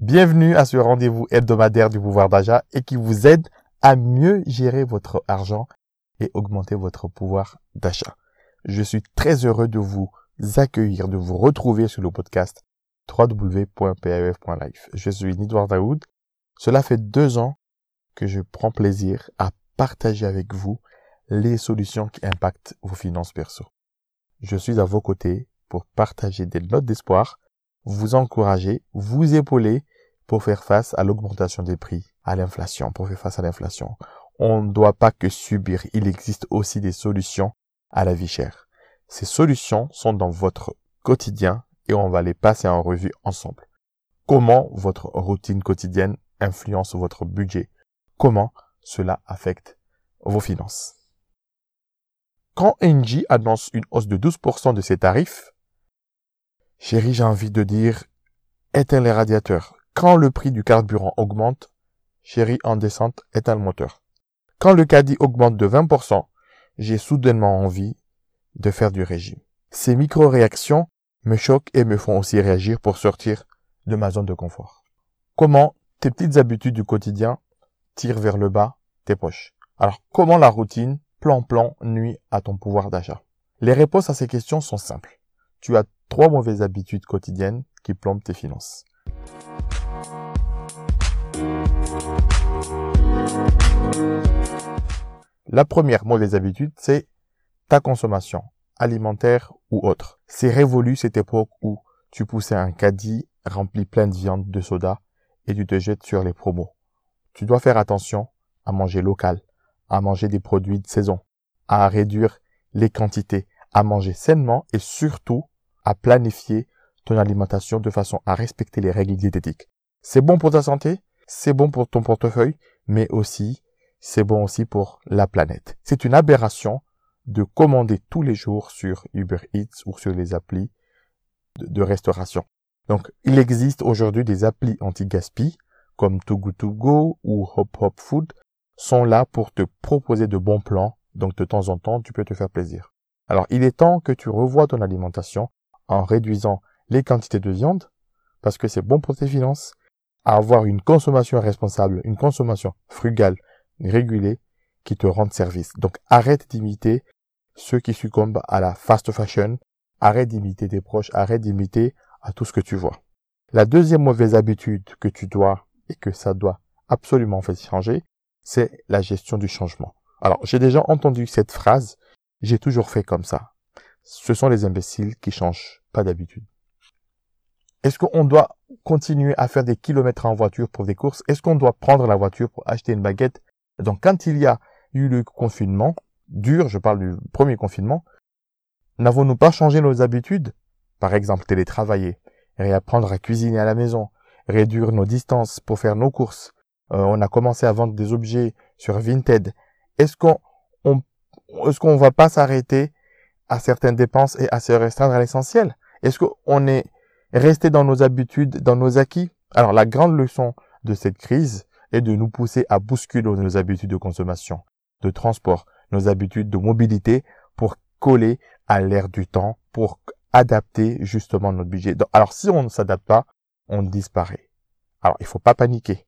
Bienvenue à ce rendez-vous hebdomadaire du pouvoir d'achat et qui vous aide à mieux gérer votre argent et augmenter votre pouvoir d'achat. Je suis très heureux de vous accueillir, de vous retrouver sur le podcast www.paf.life. Je suis Nidwar Daoud. Cela fait deux ans que je prends plaisir à partager avec vous les solutions qui impactent vos finances perso. Je suis à vos côtés pour partager des notes d'espoir vous encourager, vous épauler pour faire face à l'augmentation des prix, à l'inflation, pour faire face à l'inflation. On ne doit pas que subir, il existe aussi des solutions à la vie chère. Ces solutions sont dans votre quotidien et on va les passer en revue ensemble. Comment votre routine quotidienne influence votre budget? Comment cela affecte vos finances? Quand NG annonce une hausse de 12% de ses tarifs, Chérie, j'ai envie de dire, éteins les radiateurs. Quand le prix du carburant augmente, chérie, en descente, éteins le moteur. Quand le caddie augmente de 20%, j'ai soudainement envie de faire du régime. Ces micro-réactions me choquent et me font aussi réagir pour sortir de ma zone de confort. Comment tes petites habitudes du quotidien tirent vers le bas tes poches? Alors, comment la routine, plan-plan, nuit à ton pouvoir d'achat Les réponses à ces questions sont simples. Tu as Trois mauvaises habitudes quotidiennes qui plombent tes finances. La première mauvaise habitude, c'est ta consommation, alimentaire ou autre. C'est révolu cette époque où tu poussais un caddie rempli plein de viande, de soda et tu te jettes sur les promos. Tu dois faire attention à manger local, à manger des produits de saison, à réduire les quantités, à manger sainement et surtout à planifier ton alimentation de façon à respecter les règles diététiques. C'est bon pour ta santé, c'est bon pour ton portefeuille, mais aussi, c'est bon aussi pour la planète. C'est une aberration de commander tous les jours sur Uber Eats ou sur les applis de, restauration. Donc, il existe aujourd'hui des applis anti-gaspi comme Too ou Hop Hop Food sont là pour te proposer de bons plans. Donc, de temps en temps, tu peux te faire plaisir. Alors, il est temps que tu revoies ton alimentation en réduisant les quantités de viande, parce que c'est bon pour tes finances, à avoir une consommation responsable, une consommation frugale, régulée, qui te rende service. Donc arrête d'imiter ceux qui succombent à la fast fashion, arrête d'imiter tes proches, arrête d'imiter à tout ce que tu vois. La deuxième mauvaise habitude que tu dois et que ça doit absolument faire changer, c'est la gestion du changement. Alors, j'ai déjà entendu cette phrase, j'ai toujours fait comme ça ce sont les imbéciles qui changent pas d'habitude. Est-ce qu'on doit continuer à faire des kilomètres en voiture pour des courses? Est-ce qu'on doit prendre la voiture pour acheter une baguette? Donc quand il y a eu le confinement, dur, je parle du premier confinement, n'avons-nous pas changé nos habitudes? Par exemple, télétravailler, réapprendre à cuisiner à la maison, réduire nos distances pour faire nos courses. Euh, on a commencé à vendre des objets sur Vinted. Est-ce qu'on on, est-ce qu'on va pas s'arrêter à certaines dépenses et à se restreindre à l'essentiel? Est-ce qu'on est resté dans nos habitudes, dans nos acquis? Alors la grande leçon de cette crise est de nous pousser à bousculer nos habitudes de consommation, de transport, nos habitudes de mobilité pour coller à l'ère du temps, pour adapter justement notre budget. alors si on ne s'adapte pas, on disparaît. Alors il faut pas paniquer.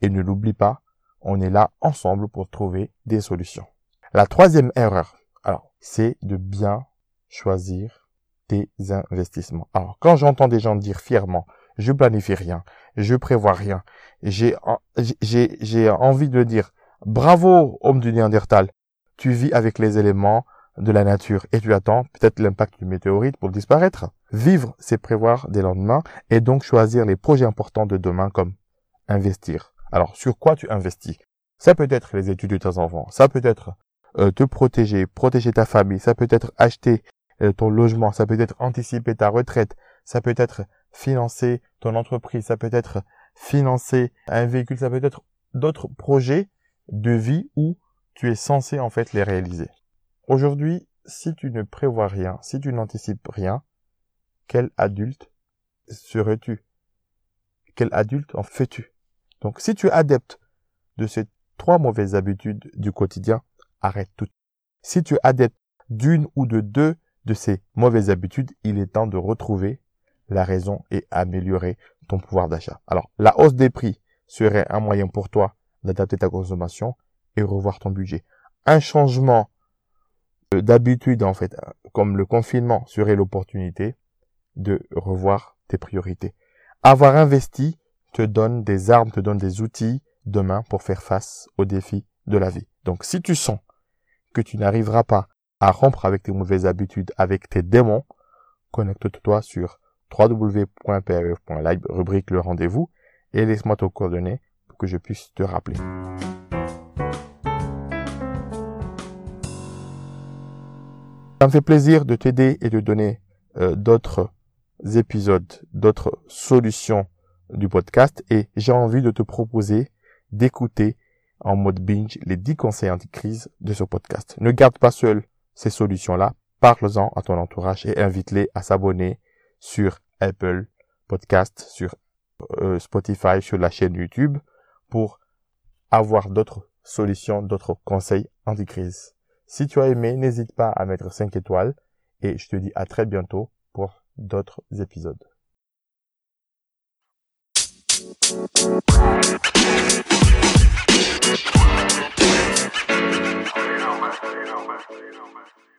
Et ne l'oublie pas, on est là ensemble pour trouver des solutions. La troisième erreur, alors, c'est de bien choisir tes investissements. Alors, quand j'entends des gens dire fièrement, je planifie rien, je prévois rien, j'ai, j'ai, j'ai envie de dire, bravo, homme du Néandertal, tu vis avec les éléments de la nature et tu attends peut-être l'impact du météorite pour disparaître. Vivre, c'est prévoir des lendemains et donc choisir les projets importants de demain comme investir. Alors, sur quoi tu investis? Ça peut être les études de tes enfants, ça peut être euh, te protéger, protéger ta famille. Ça peut être acheter euh, ton logement, ça peut être anticiper ta retraite, ça peut être financer ton entreprise, ça peut être financer un véhicule, ça peut être d'autres projets de vie où tu es censé en fait les réaliser. Aujourd'hui, si tu ne prévois rien, si tu n'anticipes rien, quel adulte serais-tu? Quel adulte en fais-tu? Donc si tu es adepte de ces trois mauvaises habitudes du quotidien, arrête tout. Si tu es adepte d'une ou de deux de ces mauvaises habitudes, il est temps de retrouver la raison et améliorer ton pouvoir d'achat. Alors, la hausse des prix serait un moyen pour toi d'adapter ta consommation et revoir ton budget. Un changement d'habitude, en fait, comme le confinement, serait l'opportunité de revoir tes priorités. Avoir investi te donne des armes, te donne des outils demain pour faire face aux défis de la vie. Donc, si tu sens que tu n'arriveras pas à rompre avec tes mauvaises habitudes, avec tes démons, connecte-toi sur www.prf.live, rubrique le rendez-vous, et laisse-moi ton coordonnées pour que je puisse te rappeler. Ça me fait plaisir de t'aider et de donner euh, d'autres épisodes, d'autres solutions du podcast et j'ai envie de te proposer d'écouter en mode binge les 10 conseils anti-crise de ce podcast. Ne garde pas seul ces solutions-là, parle-en à ton entourage et invite-les à s'abonner sur Apple Podcast, sur euh, Spotify, sur la chaîne YouTube pour avoir d'autres solutions, d'autres conseils anti-crise. Si tu as aimé, n'hésite pas à mettre 5 étoiles et je te dis à très bientôt pour d'autres épisodes. You know, man.